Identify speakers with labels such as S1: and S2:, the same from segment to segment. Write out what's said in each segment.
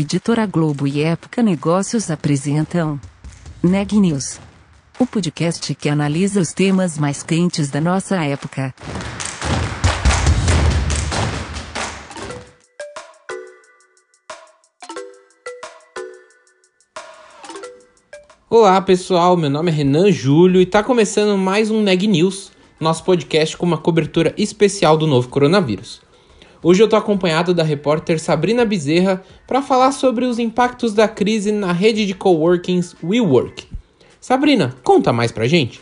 S1: Editora Globo e Época Negócios apresentam Neg News, o podcast que analisa os temas mais quentes da nossa época.
S2: Olá pessoal, meu nome é Renan Júlio e está começando mais um Neg News, nosso podcast com uma cobertura especial do novo coronavírus. Hoje eu estou acompanhado da repórter Sabrina Bezerra para falar sobre os impactos da crise na rede de coworkings WeWork. Sabrina, conta mais pra gente.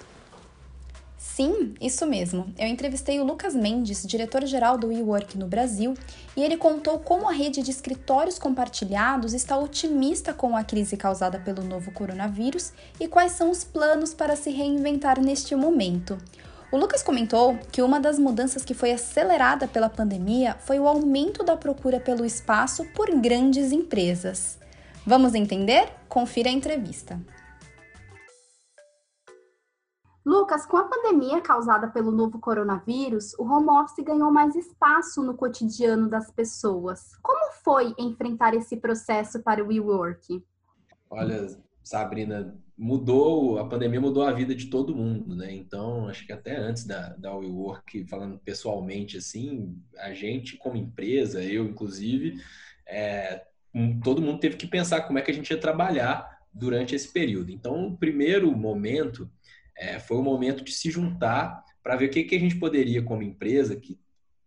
S3: Sim, isso mesmo. Eu entrevistei o Lucas Mendes, diretor-geral do WeWork no Brasil, e ele contou como a rede de escritórios compartilhados está otimista com a crise causada pelo novo coronavírus e quais são os planos para se reinventar neste momento. O Lucas comentou que uma das mudanças que foi acelerada pela pandemia foi o aumento da procura pelo espaço por grandes empresas. Vamos entender? Confira a entrevista.
S4: Lucas, com a pandemia causada pelo novo coronavírus, o home office ganhou mais espaço no cotidiano das pessoas. Como foi enfrentar esse processo para o WeWork?
S5: Olha, Sabrina, mudou, a pandemia mudou a vida de todo mundo, né? Então, acho que até antes da, da WeWork, falando pessoalmente assim, a gente como empresa, eu inclusive, é, todo mundo teve que pensar como é que a gente ia trabalhar durante esse período. Então, o primeiro momento é, foi o momento de se juntar para ver o que, que a gente poderia, como empresa, que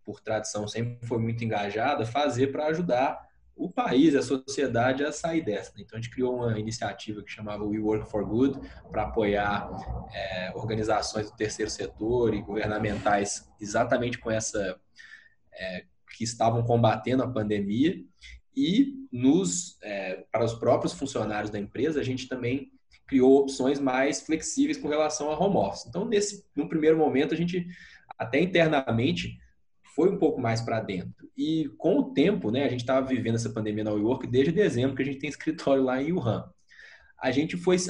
S5: por tradição sempre foi muito engajada, fazer para ajudar o país, a sociedade a sair dessa. Né? Então a gente criou uma iniciativa que chamava We Work for Good para apoiar é, organizações do terceiro setor e governamentais exatamente com essa é, que estavam combatendo a pandemia e nos é, para os próprios funcionários da empresa a gente também criou opções mais flexíveis com relação a home office. Então nesse no primeiro momento a gente até internamente foi um pouco mais para dentro. E com o tempo, né, a gente estava vivendo essa pandemia na York desde dezembro, que a gente tem escritório lá em Wuhan. A gente foi se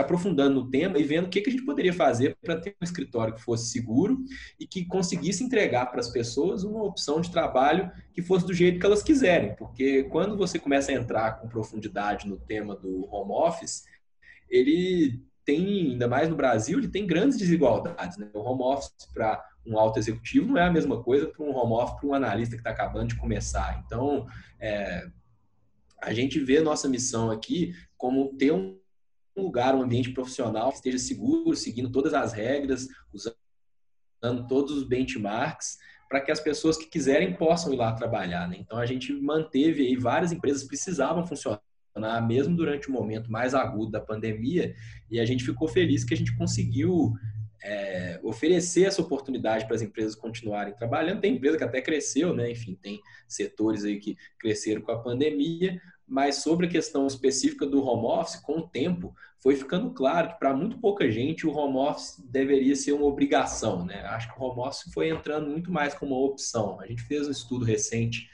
S5: aprofundando no tema e vendo o que, a gente poderia fazer para ter um escritório que fosse seguro e que conseguisse entregar para as pessoas uma opção de trabalho que fosse do jeito que elas quiserem. Porque quando você começa a entrar com profundidade no tema do home office, ele tem, ainda mais no Brasil, ele tem grandes desigualdades. Né? O home office para um alto executivo não é a mesma coisa para um home office para um analista que está acabando de começar. Então, é, a gente vê nossa missão aqui como ter um lugar, um ambiente profissional que esteja seguro, seguindo todas as regras, usando todos os benchmarks, para que as pessoas que quiserem possam ir lá trabalhar. Né? Então, a gente manteve aí várias empresas precisavam funcionar mesmo durante o momento mais agudo da pandemia, e a gente ficou feliz que a gente conseguiu é, oferecer essa oportunidade para as empresas continuarem trabalhando. Tem empresa que até cresceu, né? Enfim, tem setores aí que cresceram com a pandemia, mas sobre a questão específica do home office, com o tempo, foi ficando claro que para muito pouca gente o home office deveria ser uma obrigação, né? Acho que o home office foi entrando muito mais como uma opção. A gente fez um estudo recente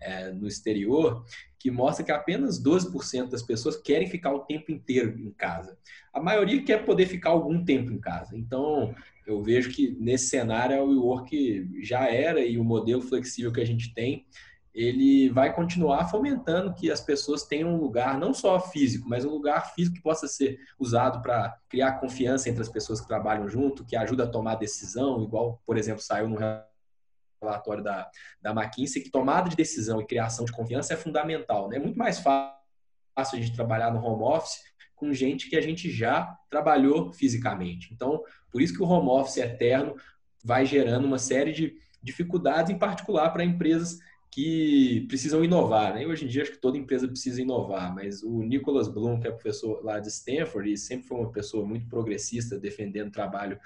S5: é, no exterior que mostra que apenas 12% das pessoas querem ficar o tempo inteiro em casa. A maioria quer poder ficar algum tempo em casa. Então, eu vejo que nesse cenário o WeWork já era e o modelo flexível que a gente tem, ele vai continuar fomentando que as pessoas tenham um lugar não só físico, mas um lugar físico que possa ser usado para criar confiança entre as pessoas que trabalham junto, que ajuda a tomar decisão, igual, por exemplo, saiu no relatório da, da McKinsey, que tomada de decisão e criação de confiança é fundamental. Né? É muito mais fácil a gente trabalhar no home office com gente que a gente já trabalhou fisicamente. Então, por isso que o home office eterno vai gerando uma série de dificuldades, em particular para empresas que precisam inovar. Né? Hoje em dia, acho que toda empresa precisa inovar, mas o Nicholas Bloom, que é professor lá de Stanford e sempre foi uma pessoa muito progressista, defendendo trabalho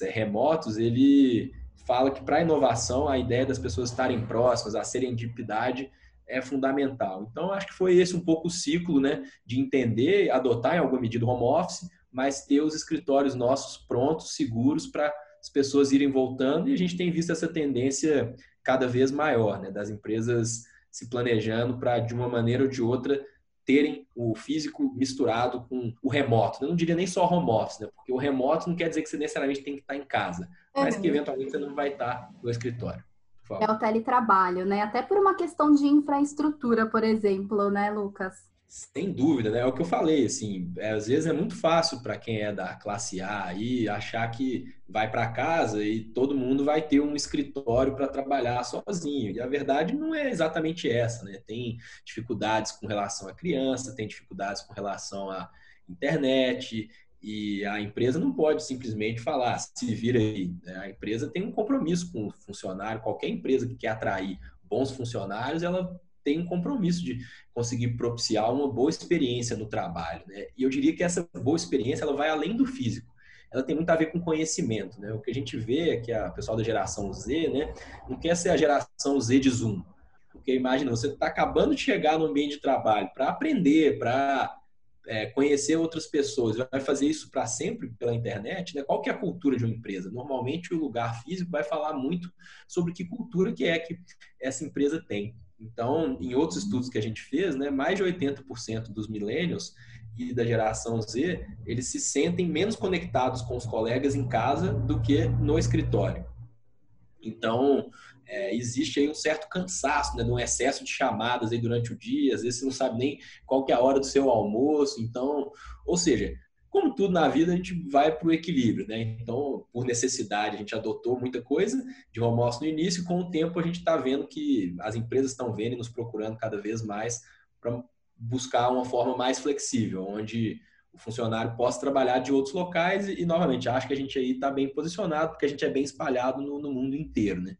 S5: remotos, ele fala que para a inovação, a ideia das pessoas estarem próximas, a serendipidade é fundamental. Então, acho que foi esse um pouco o ciclo né, de entender, adotar em alguma medida o home office, mas ter os escritórios nossos prontos, seguros, para as pessoas irem voltando, e a gente tem visto essa tendência cada vez maior, né, das empresas se planejando para, de uma maneira ou de outra, terem o físico misturado com o remoto. Eu não diria nem só home office, né? porque o remoto não quer dizer que você necessariamente tem que estar em casa, mas que uhum. eventualmente você não vai estar no escritório.
S4: É o teletrabalho, né? Até por uma questão de infraestrutura, por exemplo, né, Lucas?
S5: Sem dúvida, né? É o que eu falei, assim, é, às vezes é muito fácil para quem é da classe A aí achar que vai para casa e todo mundo vai ter um escritório para trabalhar sozinho. E a verdade não é exatamente essa, né? Tem dificuldades com relação à criança, tem dificuldades com relação à internet, e a empresa não pode simplesmente falar, se vira aí. Né? A empresa tem um compromisso com o funcionário, qualquer empresa que quer atrair bons funcionários, ela tem um compromisso de conseguir propiciar uma boa experiência no trabalho. Né? E eu diria que essa boa experiência ela vai além do físico. Ela tem muito a ver com conhecimento. Né? O que a gente vê é que a pessoal da geração Z né, não quer ser a geração Z de Zoom. Porque imagina, você está acabando de chegar no ambiente de trabalho para aprender, para é, conhecer outras pessoas, vai fazer isso para sempre pela internet, né? Qual que é a cultura de uma empresa? Normalmente o lugar físico vai falar muito sobre que cultura que é que essa empresa tem. Então, em outros estudos que a gente fez, né, mais de 80% dos millennials e da geração Z, eles se sentem menos conectados com os colegas em casa do que no escritório. Então, é, existe aí um certo cansaço, né, de um excesso de chamadas aí durante o dia, às vezes você não sabe nem qual que é a hora do seu almoço, então, ou seja, como tudo na vida, a gente vai para o equilíbrio, né? Então, por necessidade, a gente adotou muita coisa de home office no início, com o tempo a gente está vendo que as empresas estão vendo e nos procurando cada vez mais para buscar uma forma mais flexível, onde o funcionário possa trabalhar de outros locais e, novamente, acho que a gente aí está bem posicionado, porque a gente é bem espalhado no, no mundo inteiro, né?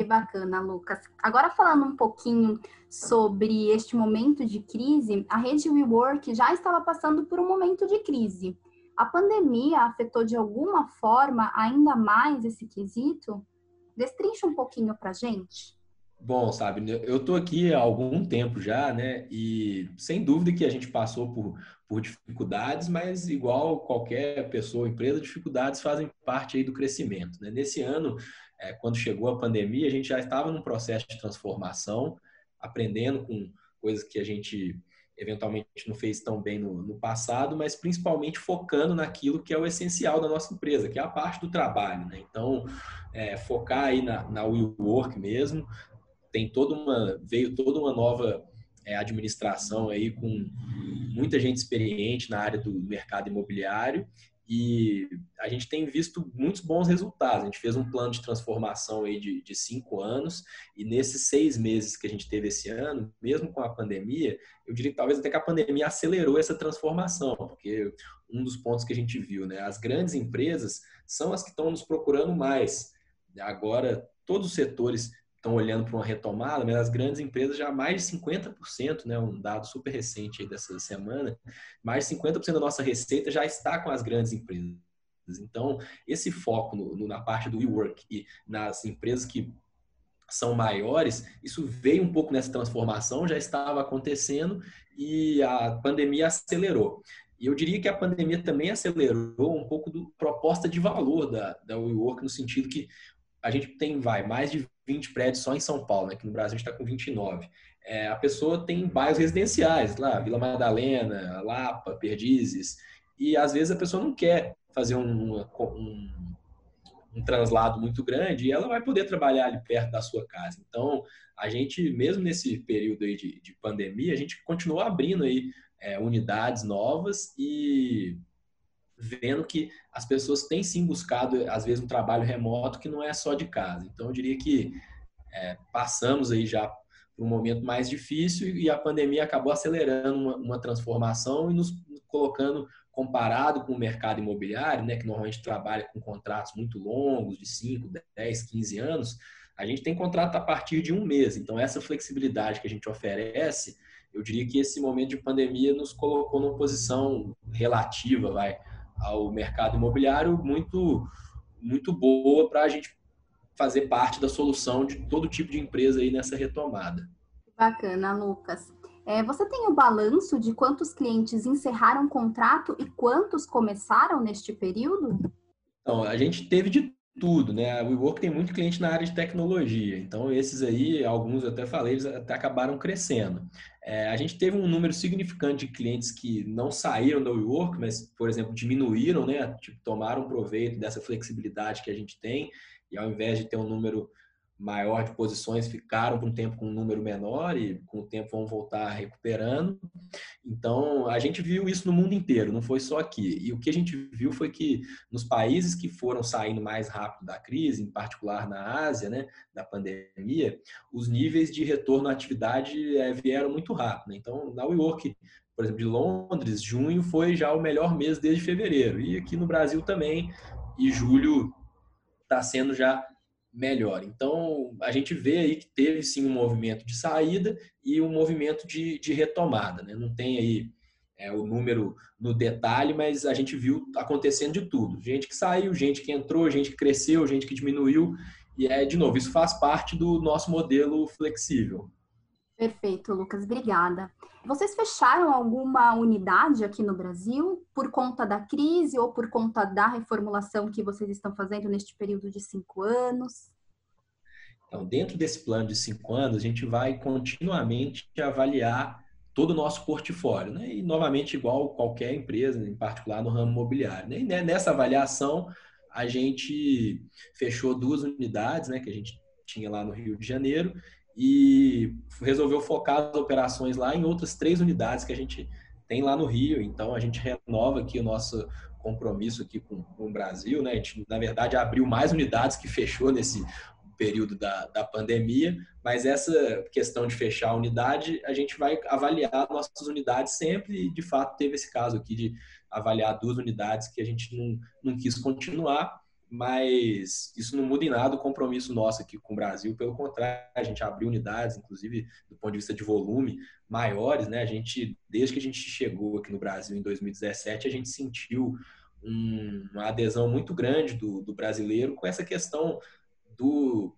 S4: Que bacana, Lucas. Agora falando um pouquinho sobre este momento de crise, a rede WeWork já estava passando por um momento de crise. A pandemia afetou de alguma forma ainda mais esse quesito? Destrincha um pouquinho para gente.
S5: Bom, sabe, eu estou aqui há algum tempo já, né? E sem dúvida que a gente passou por, por dificuldades, mas igual qualquer pessoa, empresa, dificuldades fazem parte aí do crescimento. Né? Nesse ano, é, quando chegou a pandemia, a gente já estava num processo de transformação, aprendendo com coisas que a gente eventualmente não fez tão bem no, no, passado, mas principalmente focando naquilo que é o essencial da nossa empresa, que é a parte do trabalho. Né? Então, é, focar aí na, na WeWork mesmo, tem toda uma, veio toda uma nova é, administração aí com muita gente experiente na área do mercado imobiliário e a gente tem visto muitos bons resultados. A gente fez um plano de transformação aí de, de cinco anos, e nesses seis meses que a gente teve esse ano, mesmo com a pandemia, eu diria que talvez até que a pandemia acelerou essa transformação, porque um dos pontos que a gente viu, né? As grandes empresas são as que estão nos procurando mais. Agora, todos os setores estão olhando para uma retomada, mas as grandes empresas já mais de 50%, né, um dado super recente dessa semana, mais de 50% da nossa receita já está com as grandes empresas. Então, esse foco no, no, na parte do WeWork e nas empresas que são maiores, isso veio um pouco nessa transformação, já estava acontecendo e a pandemia acelerou. E eu diria que a pandemia também acelerou um pouco do proposta de valor da, da WeWork, no sentido que a gente tem, vai, mais de 20 prédios só em São Paulo, né? que no Brasil a gente está com 29. É, a pessoa tem bairros residenciais, lá, Vila Madalena, Lapa, Perdizes, e às vezes a pessoa não quer fazer um, um, um translado muito grande e ela vai poder trabalhar ali perto da sua casa. Então, a gente, mesmo nesse período aí de, de pandemia, a gente continuou abrindo aí é, unidades novas e vendo que as pessoas têm sim buscado, às vezes, um trabalho remoto que não é só de casa. Então, eu diria que é, passamos aí já por um momento mais difícil e a pandemia acabou acelerando uma, uma, transformação e nos colocando comparado com o mercado imobiliário, né, que normalmente trabalha com contratos muito longos, de 5, 10, 15 anos, a gente tem contrato a partir de um mês. Então, essa flexibilidade que a gente oferece, eu diria que esse momento de pandemia nos colocou numa posição relativa, vai, ao mercado imobiliário muito, muito boa para a gente fazer parte da solução de todo tipo de empresa aí nessa retomada.
S4: Bacana, Lucas. É, você tem o um balanço de quantos clientes encerraram o contrato e quantos começaram neste período?
S5: Então, a gente teve de tudo, né? A WeWork tem muito cliente na área de tecnologia, então esses aí, alguns eu até falei, eles até acabaram crescendo. É, a gente teve um número significante de clientes que não saíram da WeWork, mas, por exemplo, diminuíram, né? Tipo, tomaram proveito dessa flexibilidade que a gente tem e ao invés de ter um número maior de posições ficaram por um tempo com um número menor e com o tempo vão voltar recuperando. Então, a gente viu isso no mundo inteiro, não foi só aqui. E o que a gente viu foi que nos países que foram saindo mais rápido da crise, em particular na Ásia, né, da pandemia, os níveis de retorno à atividade é, vieram muito rápido. Né? Então, na WeWork, por exemplo, de Londres, junho foi já o melhor mês desde fevereiro. E aqui no Brasil também, e julho está sendo já melhor. Então, a gente vê aí que teve sim um movimento de saída e um movimento de, de retomada. Né? Não tem aí é, o número no detalhe, mas a gente viu acontecendo de tudo. Gente que saiu, gente que entrou, gente que cresceu, gente que diminuiu. E é, de novo, isso faz parte do nosso modelo flexível.
S4: Perfeito, Lucas, obrigada. Vocês fecharam alguma unidade aqui no Brasil por conta da crise ou por conta da reformulação que vocês estão fazendo neste período de cinco anos?
S5: Então, dentro desse plano de cinco anos, a gente vai continuamente avaliar todo o nosso portfólio, né? E novamente igual qualquer empresa, em particular no ramo imobiliário. Né? E nessa avaliação, a gente fechou duas unidades, né? Que a gente tinha lá no Rio de Janeiro e resolveu focar as operações lá em outras três unidades que a gente tem lá no Rio. Então a gente renova aqui o nosso compromisso aqui com, com o Brasil, né? A gente, na verdade, abriu mais unidades que fechou nesse período da, da pandemia, mas essa questão de fechar a unidade, a gente vai avaliar nossas unidades sempre e, de fato, teve esse caso aqui de avaliar duas unidades que a gente não, não quis continuar mas isso não muda em nada o compromisso nosso aqui com o Brasil. Pelo contrário, a gente abriu unidades, inclusive do ponto de vista de volume, maiores, né? A gente, desde que a gente chegou aqui no Brasil em 2017, a gente sentiu um, uma adesão muito grande do, do, brasileiro com essa questão do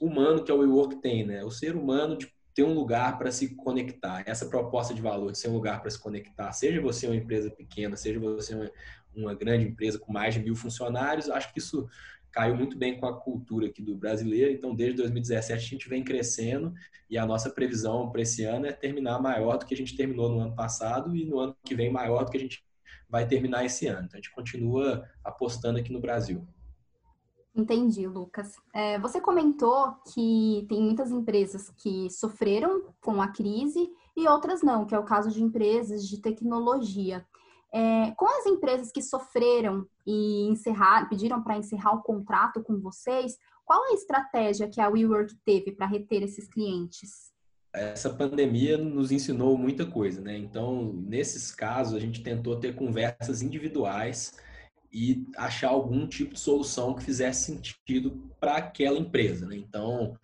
S5: humano que o WeWork tem, né? O ser humano de ter um lugar para se conectar. Essa proposta de valor de ser um lugar para se conectar, seja você uma empresa pequena, seja você uma, grande empresa com mais de mil funcionários, acho que isso caiu muito bem com a cultura aqui do brasileiro. Então, desde 2017 a gente vem crescendo e a nossa previsão para esse ano é terminar maior do que a gente terminou no ano passado e no ano que vem maior do que a gente vai terminar esse ano. Então, a gente continua apostando aqui no Brasil.
S4: Entendi, Lucas. É, você comentou que tem muitas empresas que sofreram com a crise e outras não, que é o caso de empresas de tecnologia. É, com as empresas que sofreram e encerrar, pediram para encerrar o contrato com vocês, qual a estratégia que a WeWork teve para reter esses clientes?
S5: Essa pandemia nos ensinou muita coisa, né? Então, nesses casos, a gente tentou ter conversas individuais e achar algum tipo de solução que fizesse sentido para aquela empresa, né? Então,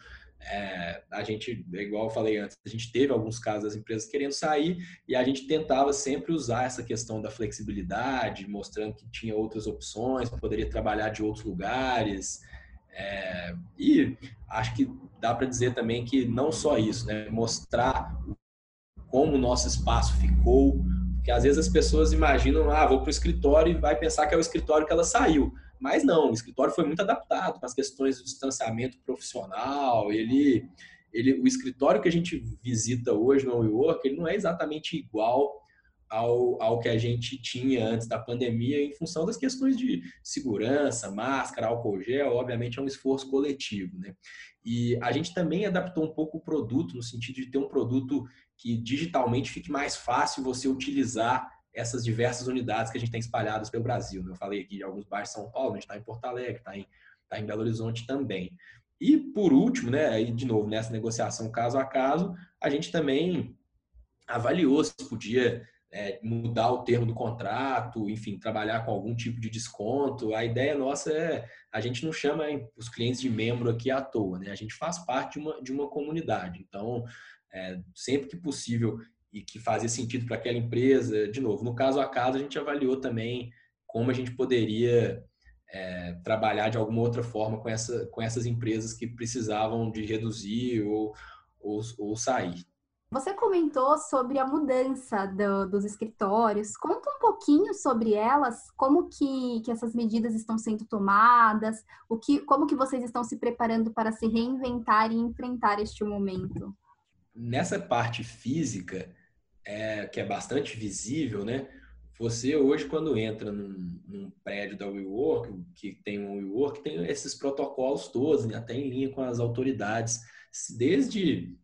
S5: é, a gente, igual eu falei antes, a gente teve alguns casos das empresas querendo sair e a gente tentava sempre usar essa questão da flexibilidade, mostrando que tinha outras opções, poderia trabalhar de outros lugares. É, e acho que dá para dizer também que não só isso, né? mostrar como o nosso espaço ficou, porque às vezes as pessoas imaginam, ah, vou para o escritório e vai pensar que é o escritório que ela saiu. Mas não, o escritório foi muito adaptado para as questões do distanciamento profissional. Ele, ele, o escritório que a gente visita hoje no WeWork, ele não é exatamente igual ao, ao que a gente tinha antes da pandemia, em função das questões de segurança, máscara, álcool gel, obviamente é um esforço coletivo. Né? E a gente também adaptou um pouco o produto, no sentido de ter um produto que digitalmente fique mais fácil você utilizar essas diversas unidades que a gente tem espalhadas pelo Brasil. Né? Eu falei aqui de alguns bairros de São Paulo, a gente está em Porto Alegre, está em, tá em Belo Horizonte também. E por último, né, aí de novo, nessa negociação caso a caso, a gente também avaliou se podia é, mudar o termo do contrato, enfim, trabalhar com algum tipo de desconto. A ideia nossa é, a gente não chama os clientes de membro aqui à toa, né? A gente faz parte de uma, de uma comunidade. Então, é, sempre que possível e que fazia sentido para aquela empresa. De novo, no caso a caso, a gente avaliou também como a gente poderia é, trabalhar de alguma outra forma com, essa, com essas empresas que precisavam de reduzir ou, ou, ou sair.
S4: Você comentou sobre a mudança do, dos escritórios. Conta um pouquinho sobre elas, como que, que essas medidas estão sendo tomadas, o que, como que vocês estão se preparando para se reinventar e enfrentar este momento.
S5: Nessa parte física, é, que é bastante visível, né? você hoje, quando entra num, num prédio da WeWork, que tem um WeWork, tem esses protocolos todos, né, até em linha com as autoridades, desde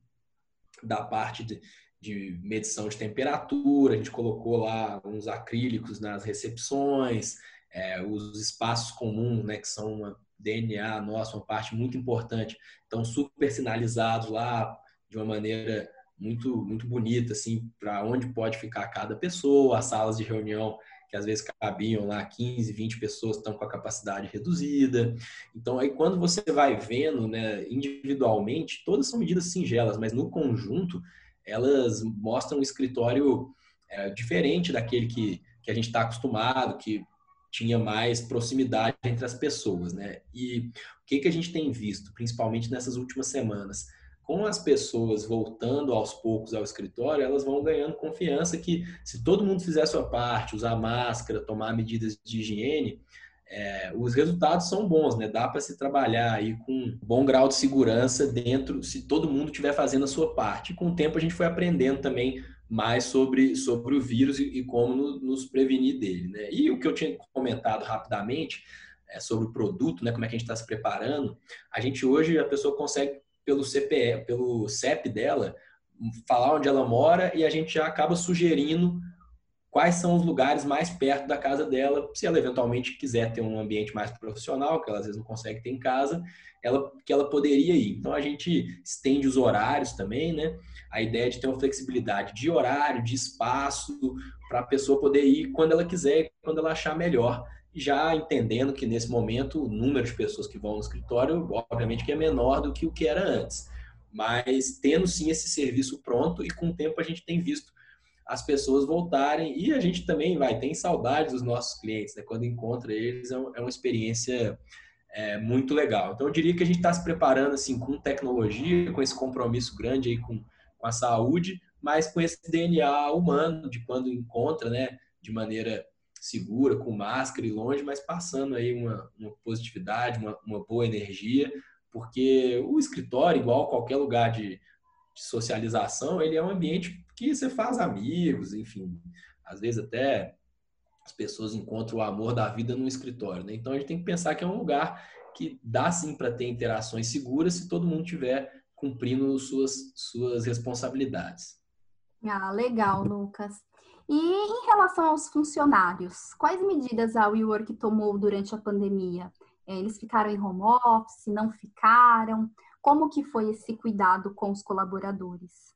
S5: da parte de, de medição de temperatura, a gente colocou lá uns acrílicos nas recepções, é, os espaços comuns, né, que são uma DNA nossa, uma parte muito importante, estão super sinalizados lá de uma maneira muito muito bonita assim para onde pode ficar cada pessoa, as salas de reunião que às vezes cabiam lá 15, 20 pessoas estão com a capacidade reduzida. Então aí quando você vai vendo, né, individualmente, todas são medidas singelas, mas no conjunto elas mostram um escritório é, diferente daquele que, que a gente está acostumado, que tinha mais proximidade entre as pessoas, né? E o que, que a gente tem visto, principalmente nessas últimas semanas? Com as pessoas voltando aos poucos ao escritório, elas vão ganhando confiança que se todo mundo fizer a sua parte, usar máscara, tomar medidas de higiene, é, os resultados são bons, né? Dá para se trabalhar aí com um bom grau de segurança dentro, se todo mundo estiver fazendo a sua parte. E com o tempo a gente foi aprendendo também mais sobre, sobre o vírus e, e como no, nos prevenir dele, né? E o que eu tinha comentado rapidamente é, sobre o produto, né? Como é que a gente está se preparando. A gente hoje, a pessoa consegue pelo CPE, pelo CEP dela, falar onde ela mora e a gente já acaba sugerindo quais são os lugares mais perto da casa dela, se ela eventualmente quiser ter um ambiente mais profissional, que ela às vezes não consegue ter em casa, ela, que ela poderia ir. Então a gente estende os horários também, né? A ideia de ter uma flexibilidade de horário, de espaço, para a pessoa poder ir quando ela quiser, quando ela achar melhor já entendendo que nesse momento o número de pessoas que vão no escritório, obviamente que é menor do que o que era antes, mas tendo sim esse serviço pronto e com o tempo a gente tem visto as pessoas voltarem e a gente também vai tem saudade dos nossos clientes, né? Quando encontra eles é, é uma experiência é, muito legal. Então eu diria que a gente está se preparando assim com tecnologia, com esse compromisso grande aí com, com a saúde, mas com esse DNA humano de quando encontra, né? De maneira segura, com máscara e longe, mas passando aí uma, uma positividade, uma, uma, boa energia, porque o escritório, igual qualquer lugar de, de, socialização, ele é um ambiente que você faz amigos, enfim, às vezes até as pessoas encontram o amor da vida no escritório, né? Então a gente tem que pensar que é um lugar que dá sim para ter interações seguras se todo mundo tiver cumprindo suas, suas responsabilidades.
S4: Ah, legal, Lucas. E em relação aos funcionários, quais medidas a WeWork tomou durante a pandemia? É, eles ficaram em home office, não ficaram? Como que foi esse cuidado com os colaboradores?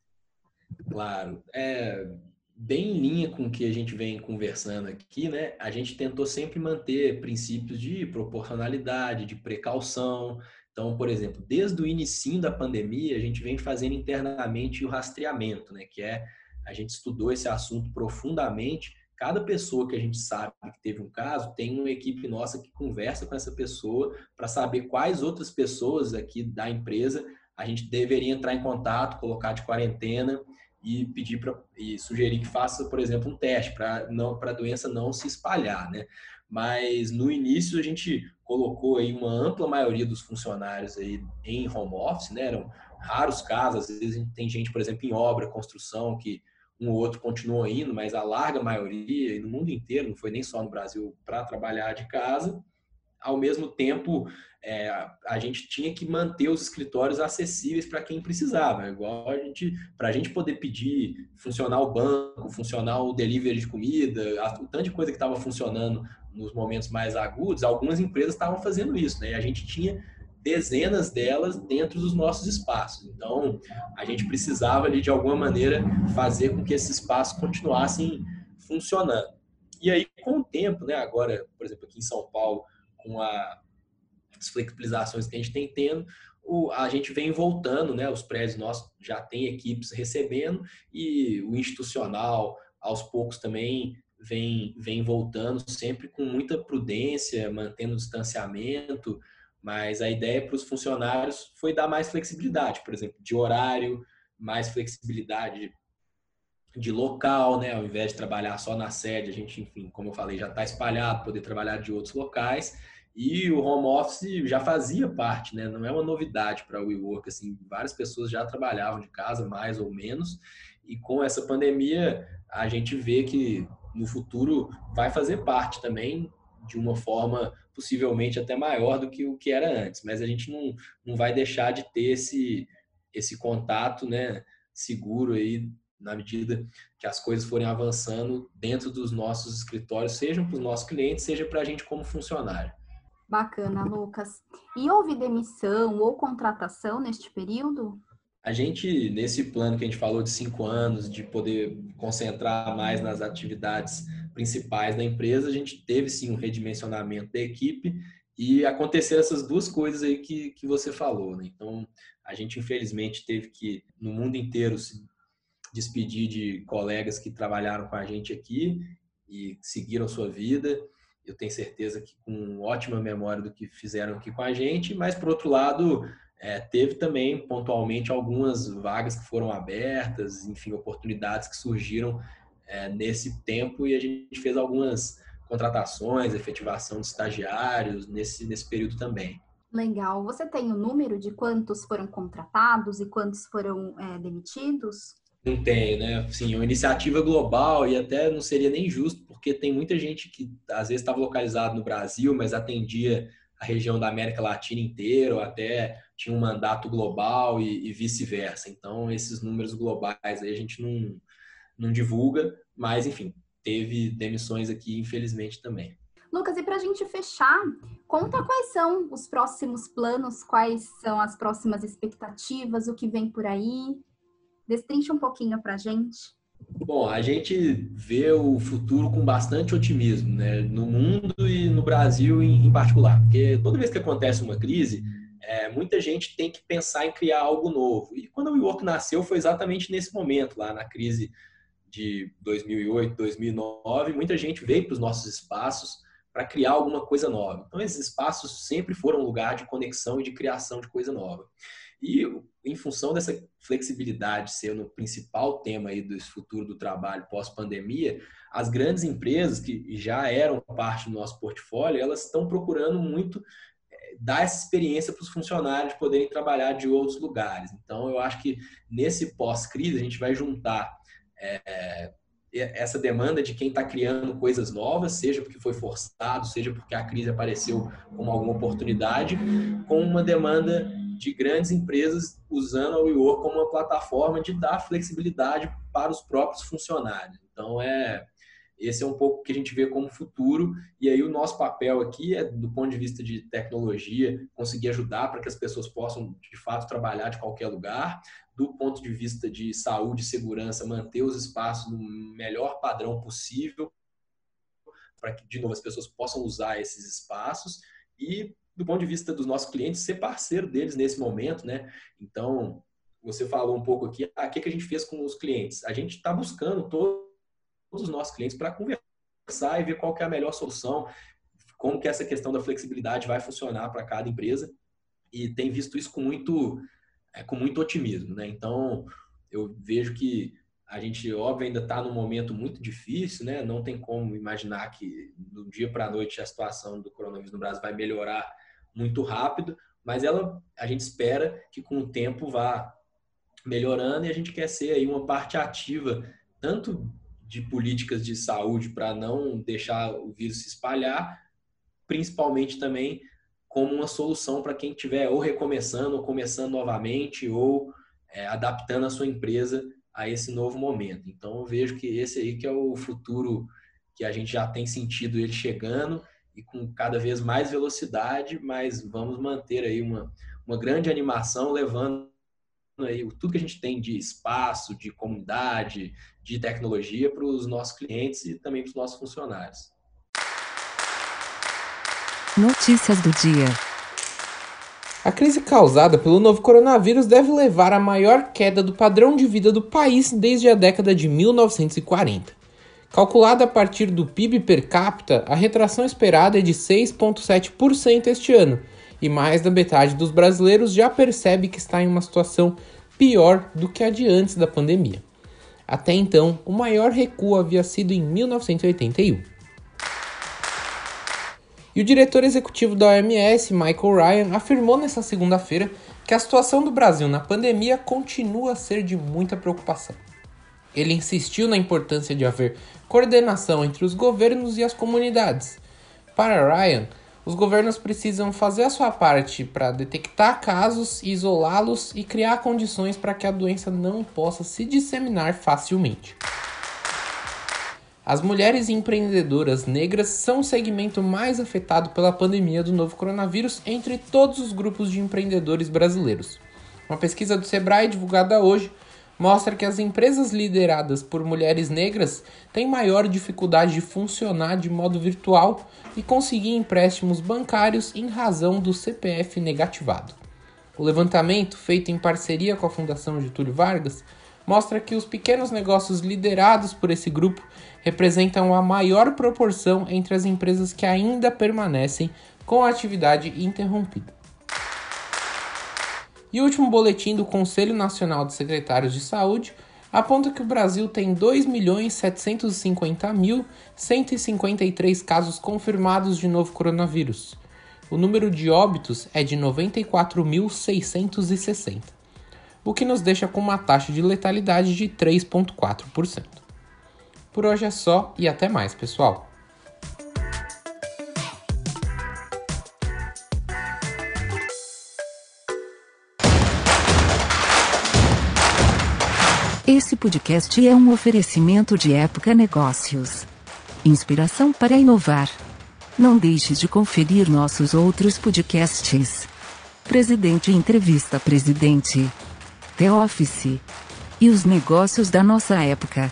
S5: Claro, é bem em linha com o que a gente vem conversando aqui, né? A gente tentou sempre manter princípios de proporcionalidade, de precaução. Então, por exemplo, desde o início da pandemia, a gente vem fazendo internamente o rastreamento, né? Que é a gente estudou esse assunto profundamente. Cada pessoa que a gente sabe que teve um caso, tem uma equipe nossa que conversa com essa pessoa para saber quais outras pessoas aqui da empresa a gente deveria entrar em contato, colocar de quarentena e pedir para e sugerir que faça, por exemplo, um teste para não para a doença não se espalhar, né? Mas no início a gente colocou aí uma ampla maioria dos funcionários aí em home office, né? Eram raros casos, às vezes tem gente, por exemplo, em obra, construção que um ou outro continuou indo, mas a larga maioria, e no mundo inteiro, não foi nem só no Brasil, para trabalhar de casa. Ao mesmo tempo, é, a gente tinha que manter os escritórios acessíveis para quem precisava. Igual a gente, para a gente poder pedir, funcionar o banco, funcionar o delivery de comida, o tanto de coisa que estava funcionando nos momentos mais agudos, algumas empresas estavam fazendo isso, né? E a gente tinha dezenas delas dentro dos nossos espaços. Então, a gente precisava ali de alguma maneira fazer com que esses espaços continuassem funcionando. E aí, com o tempo, né, agora, por exemplo, aqui em São Paulo, com a, as flexibilizações que a gente tem tendo, o, a gente vem voltando, né, os prédios nossos já têm equipes recebendo e o institucional, aos poucos também, vem, vem voltando, sempre com muita prudência, mantendo o distanciamento, mas a ideia para os funcionários foi dar mais flexibilidade, por exemplo, de horário, mais flexibilidade de local, né? Ao invés de trabalhar só na sede, a gente, enfim, como eu falei, já está espalhado, poder trabalhar de outros locais. E o home office já fazia parte, né? Não é uma novidade para o WeWork, assim, várias pessoas já trabalhavam de casa, mais ou menos. E com essa pandemia, a gente vê que no futuro vai fazer parte também de uma forma possivelmente até maior do que o que era antes, mas a gente não, não vai deixar de ter esse, esse contato né, seguro aí na medida que as coisas forem avançando dentro dos nossos escritórios, seja para os nossos clientes, seja para a gente como funcionário.
S4: Bacana, Lucas. E houve demissão ou contratação neste período?
S5: A gente, nesse plano que a gente falou de cinco anos, de poder concentrar mais nas atividades principais da empresa, a gente teve sim um redimensionamento da equipe e aconteceram essas duas coisas aí que, que você falou. Né? Então, a gente infelizmente teve que, no mundo inteiro, se despedir de colegas que trabalharam com a gente aqui e seguiram sua vida. Eu tenho certeza que com ótima memória do que fizeram aqui com a gente, mas por outro lado, é, teve também pontualmente algumas vagas que foram abertas, enfim, oportunidades que surgiram é, nesse tempo e a gente fez algumas contratações, efetivação de estagiários nesse, nesse período também.
S4: Legal. Você tem o número de quantos foram contratados e quantos foram é, demitidos?
S5: Não tenho, né? Sim, uma iniciativa global e até não seria nem justo, porque tem muita gente que às vezes estava localizado no Brasil, mas atendia a região da América Latina inteira, ou até tinha um mandato global e, e vice-versa. Então, esses números globais aí a gente não, não divulga, mas enfim, teve demissões aqui, infelizmente, também.
S4: Lucas, e para a gente fechar, conta quais são os próximos planos, quais são as próximas expectativas, o que vem por aí. Destrincha um pouquinho para a gente.
S5: Bom, a gente vê o futuro com bastante otimismo, né? No mundo e no Brasil em, particular, porque toda vez que acontece uma crise, é, muita gente tem que pensar em criar algo novo. E quando o WeWork nasceu foi exatamente nesse momento, lá na crise de 2008, 2009, muita gente veio para os nossos espaços para criar alguma coisa nova. Então, esses espaços sempre foram um lugar de conexão e de criação de coisa nova. E em função dessa flexibilidade ser o principal tema aí do futuro do trabalho pós-pandemia, as grandes empresas que já eram parte do nosso portfólio, elas estão procurando muito eh, dar essa experiência para os funcionários poderem trabalhar de outros lugares. Então, eu acho que nesse pós-crise a gente vai juntar é, essa demanda de quem está criando coisas novas, seja porque foi forçado, seja porque a crise apareceu como alguma oportunidade, com uma demanda de grandes empresas usando a WeWork como uma plataforma de dar flexibilidade para os próprios funcionários. Então, é esse é um pouco que a gente vê como futuro. E aí, o nosso papel aqui é, do ponto de vista de tecnologia, conseguir ajudar para que as pessoas possam, de fato, trabalhar de qualquer lugar. Do ponto de vista de saúde e segurança, manter os espaços no melhor padrão possível, para que, de novo, as pessoas possam usar esses espaços. E do ponto de vista dos nossos clientes, ser parceiro deles nesse momento, né? Então, você falou um pouco aqui, ah, o que, a gente fez com os clientes? A gente está buscando todos os nossos clientes para conversar e ver qual é a melhor solução, como que essa questão da flexibilidade vai funcionar para cada empresa e tem visto isso com muito, é, com muito otimismo, né? Então, eu vejo que a gente, óbvio, ainda está num momento muito difícil, né? Não tem como imaginar que do dia para a noite a situação do coronavírus no Brasil vai melhorar muito rápido, mas ela, a gente espera que com o tempo vá melhorando e a gente quer ser aí uma parte ativa tanto de políticas de saúde para não deixar o vírus se espalhar, principalmente também como uma solução para quem estiver ou recomeçando ou começando novamente ou é, adaptando a sua empresa a esse novo momento. Então eu vejo que esse aí que é o futuro que a gente já tem sentido ele chegando e com cada vez mais velocidade, mas vamos manter aí uma, uma grande animação levando aí tudo que a gente tem de espaço, de comunidade, de tecnologia para os nossos clientes e também para os nossos funcionários.
S1: Notícias do dia.
S2: A crise causada pelo novo coronavírus deve levar à maior queda do padrão de vida do país desde a década de 1940. Calculada a partir do PIB per capita, a retração esperada é de 6,7% este ano, e mais da metade dos brasileiros já percebe que está em uma situação pior do que a de antes da pandemia. Até então, o maior recuo havia sido em 1981. E o diretor executivo da OMS, Michael Ryan, afirmou nesta segunda-feira que a situação do Brasil na pandemia continua a ser de muita preocupação. Ele insistiu na importância de haver coordenação entre os governos e as comunidades. Para Ryan, os governos precisam fazer a sua parte para detectar casos, isolá-los e criar condições para que a doença não possa se disseminar facilmente. As mulheres empreendedoras negras são o segmento mais afetado pela pandemia do novo coronavírus entre todos os grupos de empreendedores brasileiros. Uma pesquisa do Sebrae divulgada hoje mostra que as empresas lideradas por mulheres negras têm maior dificuldade de funcionar de modo virtual e conseguir empréstimos bancários em razão do CPF negativado. O levantamento, feito em parceria com a Fundação Getúlio Vargas, mostra que os pequenos negócios liderados por esse grupo representam a maior proporção entre as empresas que ainda permanecem com a atividade interrompida. E o último boletim do Conselho Nacional de Secretários de Saúde aponta que o Brasil tem 2.750.153 casos confirmados de novo coronavírus. O número de óbitos é de 94.660, o que nos deixa com uma taxa de letalidade de 3,4%. Por hoje é só e até mais, pessoal!
S1: Esse podcast é um oferecimento de Época Negócios. Inspiração para inovar. Não deixe de conferir nossos outros podcasts. Presidente Entrevista Presidente. The Office. E os negócios da nossa época.